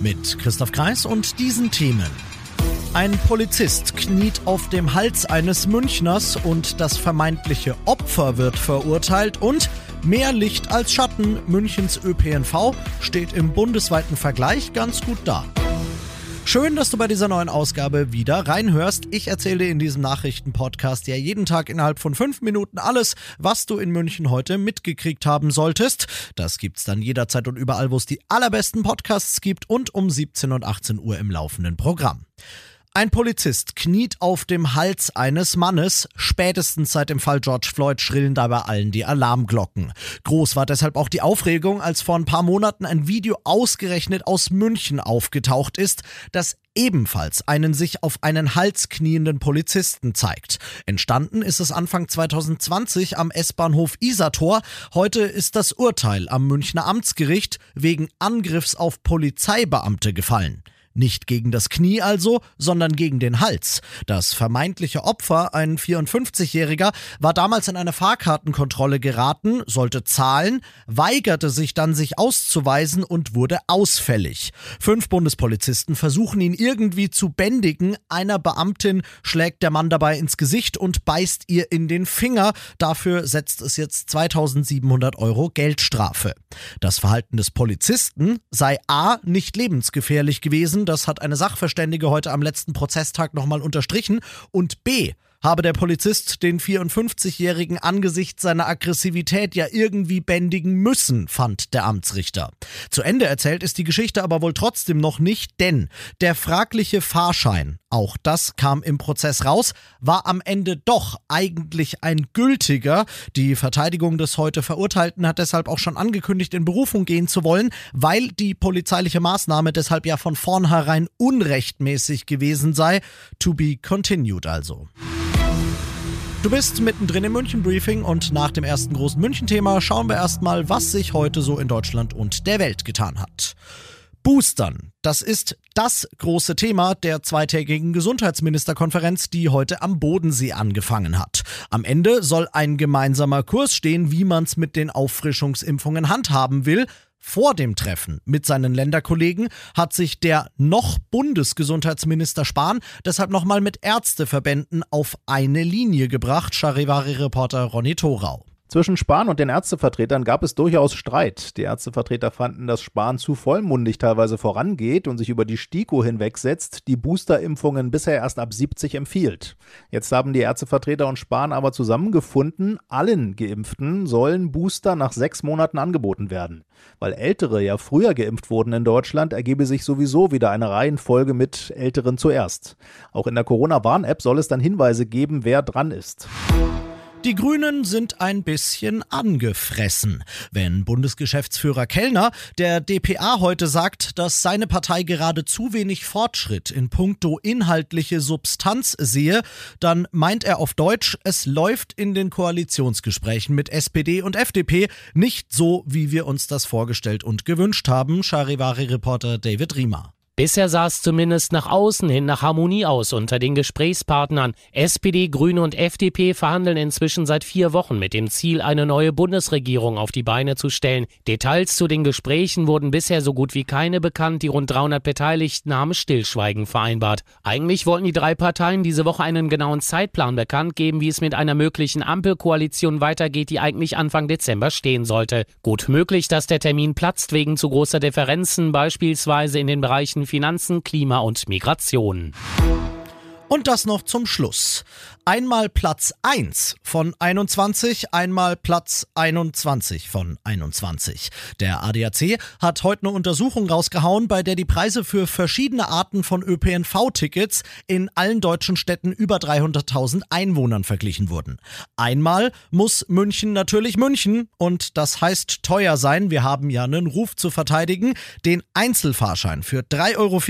Mit Christoph Kreis und diesen Themen. Ein Polizist kniet auf dem Hals eines Münchners und das vermeintliche Opfer wird verurteilt und mehr Licht als Schatten. Münchens ÖPNV steht im bundesweiten Vergleich ganz gut da. Schön, dass du bei dieser neuen Ausgabe wieder reinhörst. Ich erzähle in diesem Nachrichtenpodcast ja jeden Tag innerhalb von fünf Minuten alles, was du in München heute mitgekriegt haben solltest. Das gibt's dann jederzeit und überall, wo es die allerbesten Podcasts gibt und um 17 und 18 Uhr im laufenden Programm. Ein Polizist kniet auf dem Hals eines Mannes. Spätestens seit dem Fall George Floyd schrillen dabei allen die Alarmglocken. Groß war deshalb auch die Aufregung, als vor ein paar Monaten ein Video ausgerechnet aus München aufgetaucht ist, das ebenfalls einen sich auf einen Hals knienden Polizisten zeigt. Entstanden ist es Anfang 2020 am S-Bahnhof Isator. Heute ist das Urteil am Münchner Amtsgericht wegen Angriffs auf Polizeibeamte gefallen. Nicht gegen das Knie also, sondern gegen den Hals. Das vermeintliche Opfer, ein 54-Jähriger, war damals in eine Fahrkartenkontrolle geraten, sollte zahlen, weigerte sich dann, sich auszuweisen und wurde ausfällig. Fünf Bundespolizisten versuchen ihn irgendwie zu bändigen. Einer Beamtin schlägt der Mann dabei ins Gesicht und beißt ihr in den Finger. Dafür setzt es jetzt 2700 Euro Geldstrafe. Das Verhalten des Polizisten sei A nicht lebensgefährlich gewesen, gewesen. Das hat eine Sachverständige heute am letzten Prozesstag nochmal unterstrichen. Und B habe der Polizist den 54-Jährigen angesichts seiner Aggressivität ja irgendwie bändigen müssen, fand der Amtsrichter. Zu Ende erzählt ist die Geschichte aber wohl trotzdem noch nicht, denn der fragliche Fahrschein, auch das kam im Prozess raus, war am Ende doch eigentlich ein gültiger. Die Verteidigung des heute Verurteilten hat deshalb auch schon angekündigt, in Berufung gehen zu wollen, weil die polizeiliche Maßnahme deshalb ja von vornherein unrechtmäßig gewesen sei. To be continued also. Du bist mittendrin im München Briefing und nach dem ersten großen München-Thema schauen wir erstmal, was sich heute so in Deutschland und der Welt getan hat. Boostern. Das ist das große Thema der zweitägigen Gesundheitsministerkonferenz, die heute am Bodensee angefangen hat. Am Ende soll ein gemeinsamer Kurs stehen, wie man es mit den Auffrischungsimpfungen handhaben will. Vor dem Treffen mit seinen Länderkollegen hat sich der noch Bundesgesundheitsminister Spahn deshalb nochmal mit Ärzteverbänden auf eine Linie gebracht, Charivari-Reporter Ronny Thorau. Zwischen Spahn und den Ärztevertretern gab es durchaus Streit. Die Ärztevertreter fanden, dass Spahn zu vollmundig teilweise vorangeht und sich über die STIKO hinwegsetzt, die Boosterimpfungen bisher erst ab 70 empfiehlt. Jetzt haben die Ärztevertreter und Spahn aber zusammengefunden, allen Geimpften sollen Booster nach sechs Monaten angeboten werden. Weil Ältere ja früher geimpft wurden in Deutschland, ergebe sich sowieso wieder eine Reihenfolge mit Älteren zuerst. Auch in der Corona-Warn-App soll es dann Hinweise geben, wer dran ist. Die Grünen sind ein bisschen angefressen. Wenn Bundesgeschäftsführer Kellner der DPA heute sagt, dass seine Partei gerade zu wenig Fortschritt in puncto inhaltliche Substanz sehe, dann meint er auf Deutsch, es läuft in den Koalitionsgesprächen mit SPD und FDP nicht so, wie wir uns das vorgestellt und gewünscht haben, Charivari-Reporter David Riemer. Bisher sah es zumindest nach außen hin nach Harmonie aus unter den Gesprächspartnern. SPD, Grüne und FDP verhandeln inzwischen seit vier Wochen mit dem Ziel, eine neue Bundesregierung auf die Beine zu stellen. Details zu den Gesprächen wurden bisher so gut wie keine bekannt. Die rund 300 Beteiligten haben Stillschweigen vereinbart. Eigentlich wollten die drei Parteien diese Woche einen genauen Zeitplan bekannt geben, wie es mit einer möglichen Ampelkoalition weitergeht, die eigentlich Anfang Dezember stehen sollte. Gut möglich, dass der Termin platzt wegen zu großer Differenzen, beispielsweise in den Bereichen Finanzen, Klima und Migration. Und das noch zum Schluss. Einmal Platz 1 von 21, einmal Platz 21 von 21. Der ADAC hat heute eine Untersuchung rausgehauen, bei der die Preise für verschiedene Arten von ÖPNV-Tickets in allen deutschen Städten über 300.000 Einwohnern verglichen wurden. Einmal muss München natürlich München und das heißt teuer sein. Wir haben ja einen Ruf zu verteidigen. Den Einzelfahrschein für 3,40 Euro,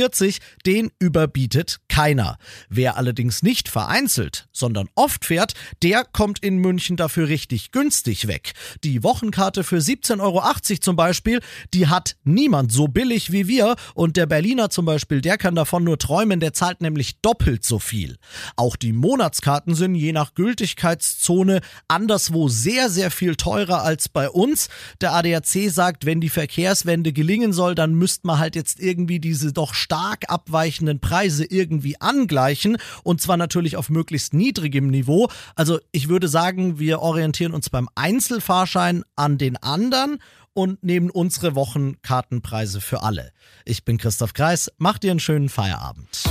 den überbietet keiner. Wer allerdings nicht vereinzelt, sondern oft fährt, der kommt in München dafür richtig günstig weg. Die Wochenkarte für 17,80 Euro zum Beispiel, die hat niemand so billig wie wir und der Berliner zum Beispiel, der kann davon nur träumen, der zahlt nämlich doppelt so viel. Auch die Monatskarten sind je nach Gültigkeitszone anderswo sehr, sehr viel teurer als bei uns. Der ADAC sagt, wenn die Verkehrswende gelingen soll, dann müsste man halt jetzt irgendwie diese doch stark abweichenden Preise irgendwie angleichen und zwar natürlich auf möglichst niedrigem Niveau. Also ich würde sagen, wir orientieren uns beim Einzelfahrschein an den anderen und nehmen unsere Wochenkartenpreise für alle. Ich bin Christoph Kreis, macht dir einen schönen Feierabend.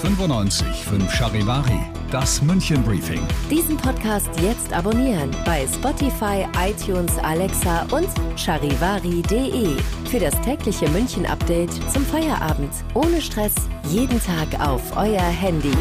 95 5 Charivari, das München Briefing. Diesen Podcast jetzt abonnieren bei Spotify, iTunes, Alexa und charivari.de. Für das tägliche München Update zum Feierabend. Ohne Stress, jeden Tag auf euer Handy.